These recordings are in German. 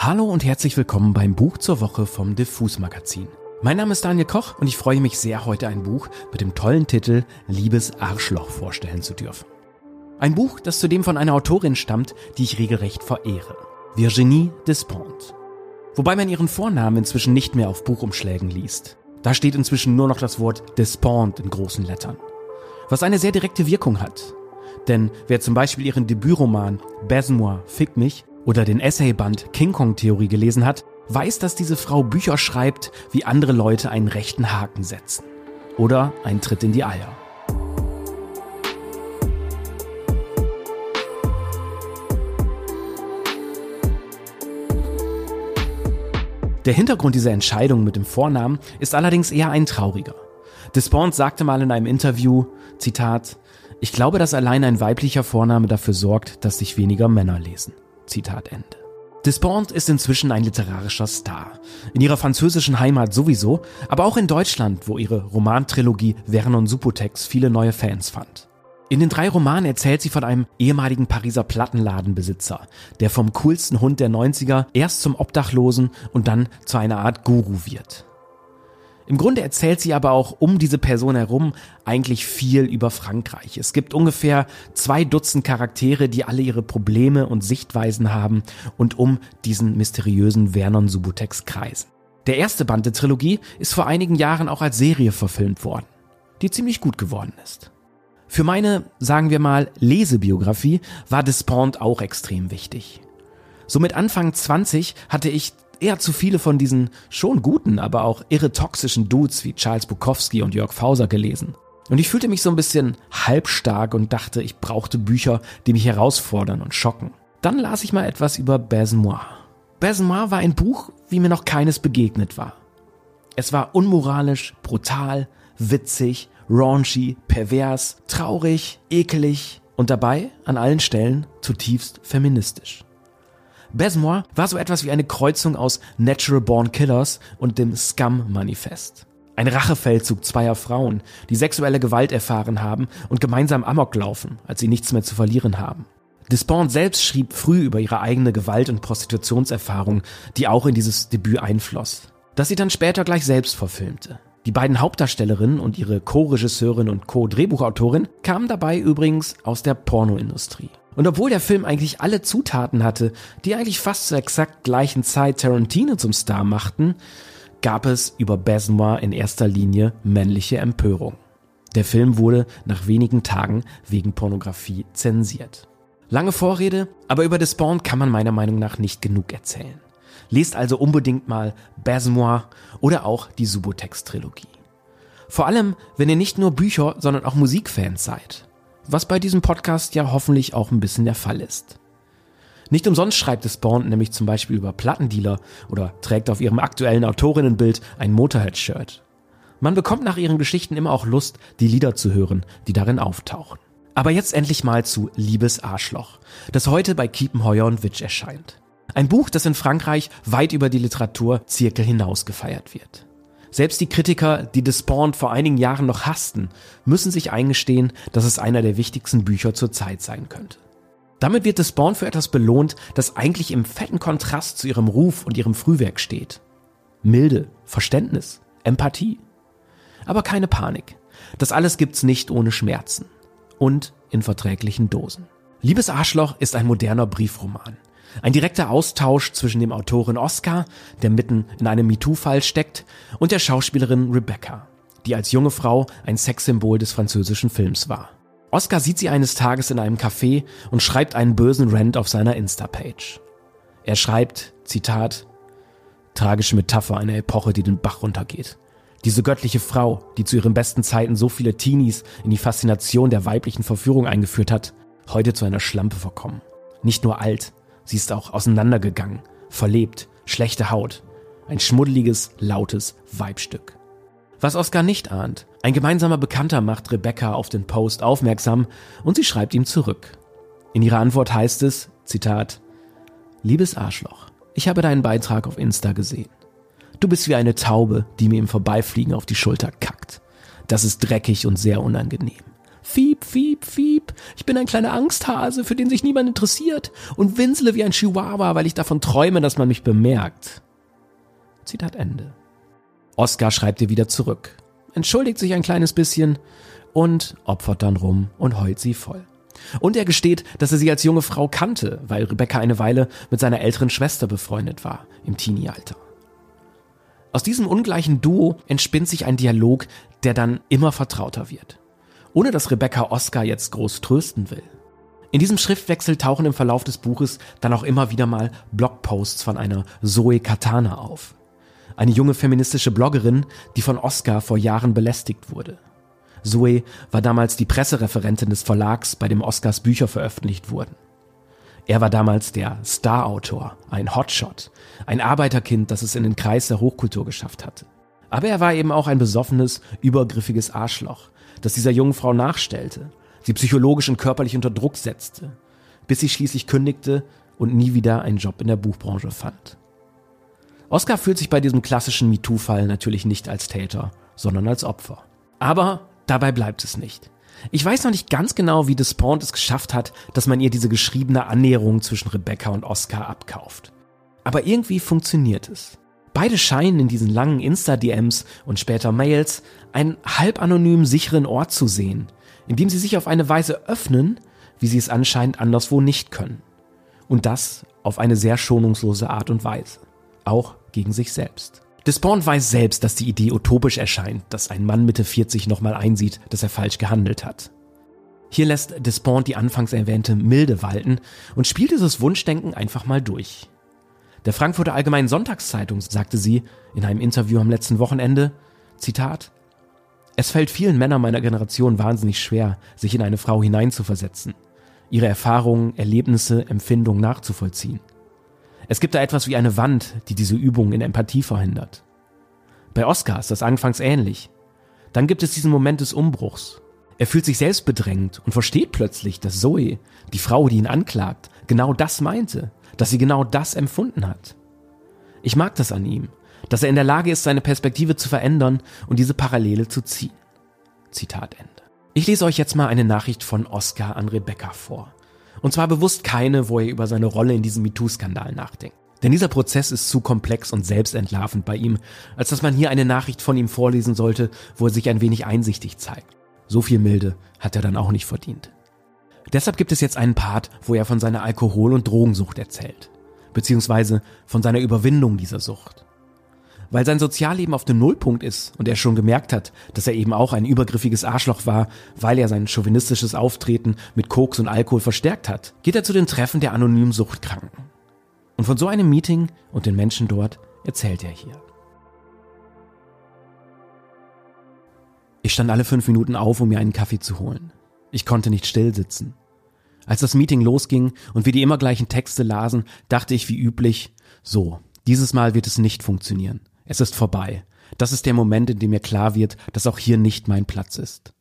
Hallo und herzlich willkommen beim Buch zur Woche vom Diffus Magazin. Mein Name ist Daniel Koch und ich freue mich sehr, heute ein Buch mit dem tollen Titel Liebes Arschloch vorstellen zu dürfen. Ein Buch, das zudem von einer Autorin stammt, die ich regelrecht verehre. Virginie Despont. Wobei man ihren Vornamen inzwischen nicht mehr auf Buchumschlägen liest. Da steht inzwischen nur noch das Wort Despont in großen Lettern. Was eine sehr direkte Wirkung hat. Denn wer zum Beispiel ihren Debütroman Baise-moi, Fick mich oder den Essayband King Kong Theorie gelesen hat, weiß, dass diese Frau Bücher schreibt, wie andere Leute einen rechten Haken setzen. Oder einen Tritt in die Eier. Der Hintergrund dieser Entscheidung mit dem Vornamen ist allerdings eher ein trauriger. Despont sagte mal in einem Interview, Zitat, ich glaube, dass allein ein weiblicher Vorname dafür sorgt, dass sich weniger Männer lesen. Zitat Ende. Despont ist inzwischen ein literarischer Star. In ihrer französischen Heimat sowieso, aber auch in Deutschland, wo ihre Romantrilogie Vernon Subutex viele neue Fans fand. In den drei Romanen erzählt sie von einem ehemaligen Pariser Plattenladenbesitzer, der vom coolsten Hund der 90er erst zum Obdachlosen und dann zu einer Art Guru wird. Im Grunde erzählt sie aber auch um diese Person herum eigentlich viel über Frankreich. Es gibt ungefähr zwei Dutzend Charaktere, die alle ihre Probleme und Sichtweisen haben und um diesen mysteriösen Vernon Subutex kreisen. Der erste Band der Trilogie ist vor einigen Jahren auch als Serie verfilmt worden, die ziemlich gut geworden ist. Für meine, sagen wir mal, Lesebiografie war Despont auch extrem wichtig. So mit Anfang 20 hatte ich eher zu viele von diesen schon guten, aber auch irre toxischen Dudes wie Charles Bukowski und Jörg Fauser gelesen. Und ich fühlte mich so ein bisschen halbstark und dachte, ich brauchte Bücher, die mich herausfordern und schocken. Dann las ich mal etwas über Baise-moi. Baise-moi war ein Buch, wie mir noch keines begegnet war. Es war unmoralisch, brutal, witzig, raunchy, pervers, traurig, ekelig und dabei an allen Stellen zutiefst feministisch. Besmoir war so etwas wie eine Kreuzung aus Natural Born Killers und dem Scum Manifest. Ein Rachefeldzug zweier Frauen, die sexuelle Gewalt erfahren haben und gemeinsam Amok laufen, als sie nichts mehr zu verlieren haben. Despont selbst schrieb früh über ihre eigene Gewalt- und Prostitutionserfahrung, die auch in dieses Debüt einfloss, das sie dann später gleich selbst verfilmte. Die beiden Hauptdarstellerinnen und ihre Co-Regisseurin und Co-Drehbuchautorin kamen dabei übrigens aus der Pornoindustrie. Und obwohl der Film eigentlich alle Zutaten hatte, die eigentlich fast zur exakt gleichen Zeit Tarantino zum Star machten, gab es über Besnoir in erster Linie männliche Empörung. Der Film wurde nach wenigen Tagen wegen Pornografie zensiert. Lange Vorrede, aber über Despont kann man meiner Meinung nach nicht genug erzählen. Lest also unbedingt mal Besmoir oder auch die Subotex-Trilogie. Vor allem, wenn ihr nicht nur Bücher, sondern auch Musikfans seid was bei diesem Podcast ja hoffentlich auch ein bisschen der Fall ist. Nicht umsonst schreibt es Spawn nämlich zum Beispiel über Plattendealer oder trägt auf ihrem aktuellen Autorinnenbild ein Motorhead-Shirt. Man bekommt nach ihren Geschichten immer auch Lust, die Lieder zu hören, die darin auftauchen. Aber jetzt endlich mal zu Liebes Arschloch, das heute bei Kiepenheuer und Witsch erscheint. Ein Buch, das in Frankreich weit über die Literaturzirkel hinaus gefeiert wird. Selbst die Kritiker, die Despont vor einigen Jahren noch hassten, müssen sich eingestehen, dass es einer der wichtigsten Bücher zur Zeit sein könnte. Damit wird Despont für etwas belohnt, das eigentlich im fetten Kontrast zu ihrem Ruf und ihrem Frühwerk steht. Milde, Verständnis, Empathie. Aber keine Panik. Das alles gibt's nicht ohne Schmerzen. Und in verträglichen Dosen. Liebes Arschloch ist ein moderner Briefroman. Ein direkter Austausch zwischen dem Autorin Oscar, der mitten in einem MeToo-Fall steckt, und der Schauspielerin Rebecca, die als junge Frau ein Sexsymbol des französischen Films war. Oscar sieht sie eines Tages in einem Café und schreibt einen bösen Rant auf seiner Insta-Page. Er schreibt, Zitat, tragische Metapher einer Epoche, die den Bach runtergeht. Diese göttliche Frau, die zu ihren besten Zeiten so viele Teenies in die Faszination der weiblichen Verführung eingeführt hat, heute zu einer Schlampe verkommen. Nicht nur alt, Sie ist auch auseinandergegangen, verlebt, schlechte Haut. Ein schmuddeliges, lautes Weibstück. Was Oskar nicht ahnt, ein gemeinsamer Bekannter macht Rebecca auf den Post aufmerksam und sie schreibt ihm zurück. In ihrer Antwort heißt es, Zitat, Liebes Arschloch, ich habe deinen Beitrag auf Insta gesehen. Du bist wie eine Taube, die mir im Vorbeifliegen auf die Schulter kackt. Das ist dreckig und sehr unangenehm. Fiep, fiep, fiep. Ich bin ein kleiner Angsthase, für den sich niemand interessiert und winsle wie ein Chihuahua, weil ich davon träume, dass man mich bemerkt. Zitat Ende. Oscar schreibt ihr wieder zurück, entschuldigt sich ein kleines bisschen und opfert dann rum und heult sie voll. Und er gesteht, dass er sie als junge Frau kannte, weil Rebecca eine Weile mit seiner älteren Schwester befreundet war, im Teenie-Alter. Aus diesem ungleichen Duo entspinnt sich ein Dialog, der dann immer vertrauter wird. Ohne dass Rebecca Oscar jetzt groß trösten will. In diesem Schriftwechsel tauchen im Verlauf des Buches dann auch immer wieder mal Blogposts von einer Zoe Katana auf. Eine junge feministische Bloggerin, die von Oscar vor Jahren belästigt wurde. Zoe war damals die Pressereferentin des Verlags, bei dem Oscars Bücher veröffentlicht wurden. Er war damals der Star-Autor, ein Hotshot, ein Arbeiterkind, das es in den Kreis der Hochkultur geschafft hatte. Aber er war eben auch ein besoffenes, übergriffiges Arschloch, das dieser jungen Frau nachstellte, sie psychologisch und körperlich unter Druck setzte, bis sie schließlich kündigte und nie wieder einen Job in der Buchbranche fand. Oscar fühlt sich bei diesem klassischen MeToo-Fall natürlich nicht als Täter, sondern als Opfer. Aber Dabei bleibt es nicht. Ich weiß noch nicht ganz genau, wie Despont es geschafft hat, dass man ihr diese geschriebene Annäherung zwischen Rebecca und Oscar abkauft. Aber irgendwie funktioniert es. Beide scheinen in diesen langen Insta-DMs und später Mails einen halb anonym sicheren Ort zu sehen, in dem sie sich auf eine Weise öffnen, wie sie es anscheinend anderswo nicht können. Und das auf eine sehr schonungslose Art und Weise. Auch gegen sich selbst. Despawn weiß selbst, dass die Idee utopisch erscheint, dass ein Mann Mitte 40 nochmal einsieht, dass er falsch gehandelt hat. Hier lässt Despawn die anfangs erwähnte Milde walten und spielt dieses Wunschdenken einfach mal durch. Der Frankfurter Allgemeinen Sonntagszeitung sagte sie in einem Interview am letzten Wochenende, Zitat, es fällt vielen Männern meiner Generation wahnsinnig schwer, sich in eine Frau hineinzuversetzen, ihre Erfahrungen, Erlebnisse, Empfindungen nachzuvollziehen. Es gibt da etwas wie eine Wand, die diese Übung in Empathie verhindert. Bei Oscar ist das anfangs ähnlich. Dann gibt es diesen Moment des Umbruchs. Er fühlt sich selbst bedrängt und versteht plötzlich, dass Zoe, die Frau, die ihn anklagt, genau das meinte, dass sie genau das empfunden hat. Ich mag das an ihm, dass er in der Lage ist, seine Perspektive zu verändern und diese Parallele zu ziehen. Zitat Ende. Ich lese euch jetzt mal eine Nachricht von Oscar an Rebecca vor. Und zwar bewusst keine, wo er über seine Rolle in diesem MeToo-Skandal nachdenkt. Denn dieser Prozess ist zu komplex und selbstentlarvend bei ihm, als dass man hier eine Nachricht von ihm vorlesen sollte, wo er sich ein wenig einsichtig zeigt. So viel Milde hat er dann auch nicht verdient. Deshalb gibt es jetzt einen Part, wo er von seiner Alkohol- und Drogensucht erzählt. Beziehungsweise von seiner Überwindung dieser Sucht. Weil sein Sozialleben auf dem Nullpunkt ist und er schon gemerkt hat, dass er eben auch ein übergriffiges Arschloch war, weil er sein chauvinistisches Auftreten mit Koks und Alkohol verstärkt hat, geht er zu den Treffen der anonymen Suchtkranken. Und von so einem Meeting und den Menschen dort erzählt er hier. Ich stand alle fünf Minuten auf, um mir einen Kaffee zu holen. Ich konnte nicht still sitzen. Als das Meeting losging und wir die immer gleichen Texte lasen, dachte ich wie üblich, so, dieses Mal wird es nicht funktionieren. Es ist vorbei. Das ist der Moment, in dem mir klar wird, dass auch hier nicht mein Platz ist.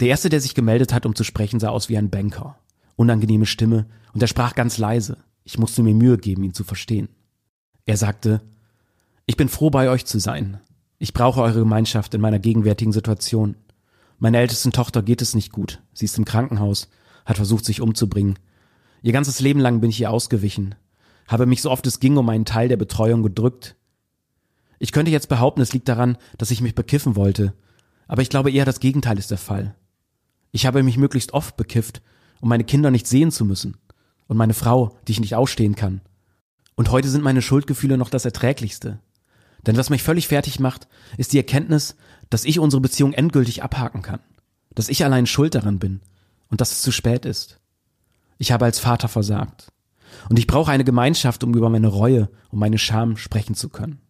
Der erste, der sich gemeldet hat, um zu sprechen, sah aus wie ein Banker. Unangenehme Stimme, und er sprach ganz leise. Ich musste mir Mühe geben, ihn zu verstehen. Er sagte, ich bin froh, bei euch zu sein. Ich brauche eure Gemeinschaft in meiner gegenwärtigen Situation. Meiner ältesten Tochter geht es nicht gut. Sie ist im Krankenhaus, hat versucht, sich umzubringen. Ihr ganzes Leben lang bin ich ihr ausgewichen habe mich so oft es ging um einen Teil der Betreuung gedrückt. Ich könnte jetzt behaupten, es liegt daran, dass ich mich bekiffen wollte, aber ich glaube eher das Gegenteil ist der Fall. Ich habe mich möglichst oft bekifft, um meine Kinder nicht sehen zu müssen und meine Frau, die ich nicht ausstehen kann. Und heute sind meine Schuldgefühle noch das Erträglichste. Denn was mich völlig fertig macht, ist die Erkenntnis, dass ich unsere Beziehung endgültig abhaken kann, dass ich allein schuld daran bin und dass es zu spät ist. Ich habe als Vater versagt. Und ich brauche eine Gemeinschaft, um über meine Reue und meine Scham sprechen zu können.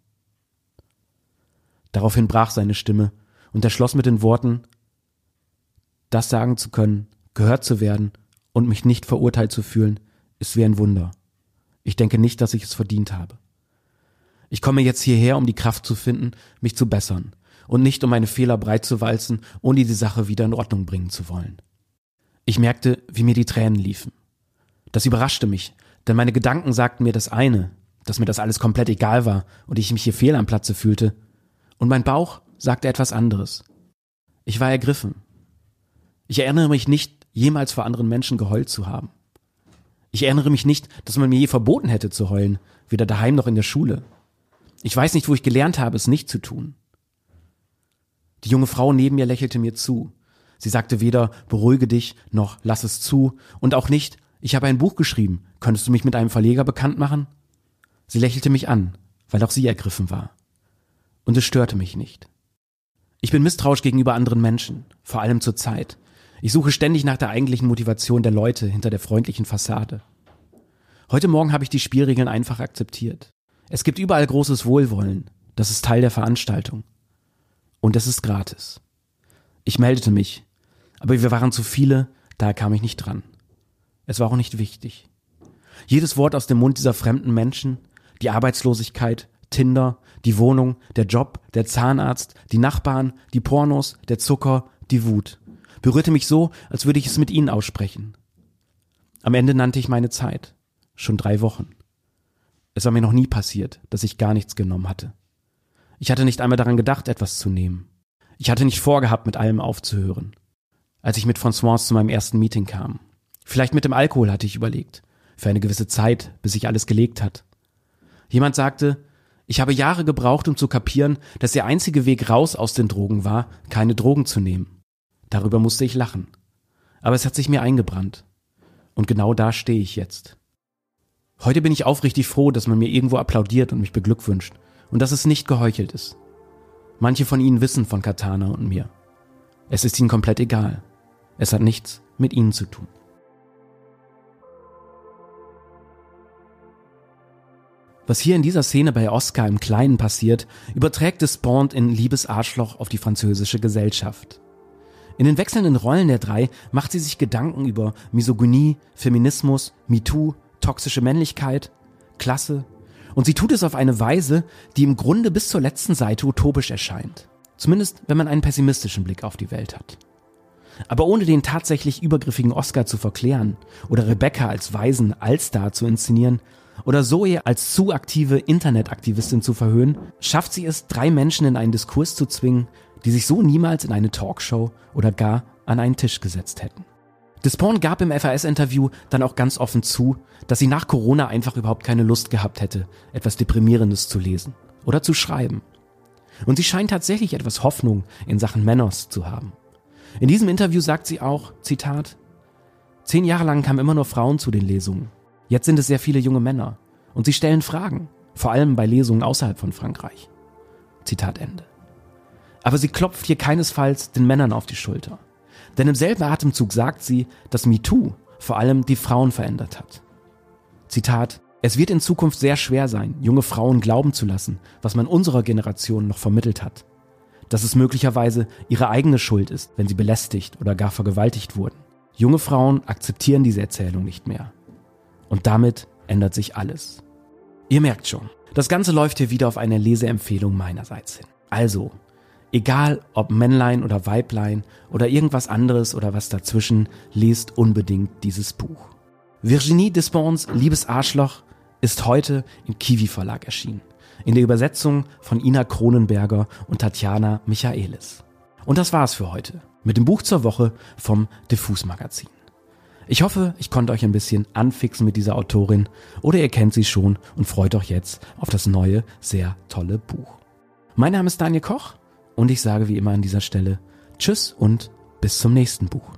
Daraufhin brach seine Stimme und er schloss mit den Worten, das sagen zu können, gehört zu werden und mich nicht verurteilt zu fühlen, ist wie ein Wunder. Ich denke nicht, dass ich es verdient habe. Ich komme jetzt hierher, um die Kraft zu finden, mich zu bessern und nicht um meine Fehler breit zu walzen, ohne die Sache wieder in Ordnung bringen zu wollen. Ich merkte, wie mir die Tränen liefen. Das überraschte mich, denn meine Gedanken sagten mir das eine, dass mir das alles komplett egal war und ich mich hier fehl am Platze fühlte. Und mein Bauch sagte etwas anderes. Ich war ergriffen. Ich erinnere mich nicht, jemals vor anderen Menschen geheult zu haben. Ich erinnere mich nicht, dass man mir je verboten hätte zu heulen, weder daheim noch in der Schule. Ich weiß nicht, wo ich gelernt habe, es nicht zu tun. Die junge Frau neben mir lächelte mir zu. Sie sagte weder beruhige dich noch lass es zu und auch nicht ich habe ein Buch geschrieben, könntest du mich mit einem Verleger bekannt machen? Sie lächelte mich an, weil auch sie ergriffen war. Und es störte mich nicht. Ich bin misstrauisch gegenüber anderen Menschen, vor allem zur Zeit. Ich suche ständig nach der eigentlichen Motivation der Leute hinter der freundlichen Fassade. Heute Morgen habe ich die Spielregeln einfach akzeptiert. Es gibt überall großes Wohlwollen. Das ist Teil der Veranstaltung. Und es ist gratis. Ich meldete mich, aber wir waren zu viele, daher kam ich nicht dran. Es war auch nicht wichtig. Jedes Wort aus dem Mund dieser fremden Menschen, die Arbeitslosigkeit, Tinder, die Wohnung, der Job, der Zahnarzt, die Nachbarn, die Pornos, der Zucker, die Wut, berührte mich so, als würde ich es mit ihnen aussprechen. Am Ende nannte ich meine Zeit. Schon drei Wochen. Es war mir noch nie passiert, dass ich gar nichts genommen hatte. Ich hatte nicht einmal daran gedacht, etwas zu nehmen. Ich hatte nicht vorgehabt, mit allem aufzuhören. Als ich mit François zu meinem ersten Meeting kam, Vielleicht mit dem Alkohol hatte ich überlegt. Für eine gewisse Zeit, bis sich alles gelegt hat. Jemand sagte, ich habe Jahre gebraucht, um zu kapieren, dass der einzige Weg raus aus den Drogen war, keine Drogen zu nehmen. Darüber musste ich lachen. Aber es hat sich mir eingebrannt. Und genau da stehe ich jetzt. Heute bin ich aufrichtig froh, dass man mir irgendwo applaudiert und mich beglückwünscht und dass es nicht geheuchelt ist. Manche von ihnen wissen von Katana und mir. Es ist ihnen komplett egal. Es hat nichts mit ihnen zu tun. Was hier in dieser Szene bei Oscar im Kleinen passiert, überträgt es Bond in Liebes Arschloch auf die französische Gesellschaft. In den wechselnden Rollen der drei macht sie sich Gedanken über Misogynie, Feminismus, MeToo, toxische Männlichkeit, Klasse und sie tut es auf eine Weise, die im Grunde bis zur letzten Seite utopisch erscheint. Zumindest wenn man einen pessimistischen Blick auf die Welt hat. Aber ohne den tatsächlich übergriffigen Oscar zu verklären oder Rebecca als weisen Allstar zu inszenieren, oder Zoe als zu aktive Internetaktivistin zu verhöhnen, schafft sie es, drei Menschen in einen Diskurs zu zwingen, die sich so niemals in eine Talkshow oder gar an einen Tisch gesetzt hätten. Despawn gab im FAS-Interview dann auch ganz offen zu, dass sie nach Corona einfach überhaupt keine Lust gehabt hätte, etwas Deprimierendes zu lesen oder zu schreiben. Und sie scheint tatsächlich etwas Hoffnung in Sachen Männers zu haben. In diesem Interview sagt sie auch, Zitat, Zehn Jahre lang kamen immer nur Frauen zu den Lesungen. Jetzt sind es sehr viele junge Männer und sie stellen Fragen, vor allem bei Lesungen außerhalb von Frankreich. Zitat Ende. Aber sie klopft hier keinesfalls den Männern auf die Schulter. Denn im selben Atemzug sagt sie, dass MeToo vor allem die Frauen verändert hat. Zitat, es wird in Zukunft sehr schwer sein, junge Frauen glauben zu lassen, was man unserer Generation noch vermittelt hat. Dass es möglicherweise ihre eigene Schuld ist, wenn sie belästigt oder gar vergewaltigt wurden. Junge Frauen akzeptieren diese Erzählung nicht mehr. Und damit ändert sich alles. Ihr merkt schon, das Ganze läuft hier wieder auf eine Leseempfehlung meinerseits hin. Also, egal ob Männlein oder Weiblein oder irgendwas anderes oder was dazwischen, lest unbedingt dieses Buch. Virginie Despons Liebes Arschloch ist heute im Kiwi Verlag erschienen. In der Übersetzung von Ina Kronenberger und Tatjana Michaelis. Und das war's für heute mit dem Buch zur Woche vom Diffus Magazin. Ich hoffe, ich konnte euch ein bisschen anfixen mit dieser Autorin oder ihr kennt sie schon und freut euch jetzt auf das neue, sehr tolle Buch. Mein Name ist Daniel Koch und ich sage wie immer an dieser Stelle Tschüss und bis zum nächsten Buch.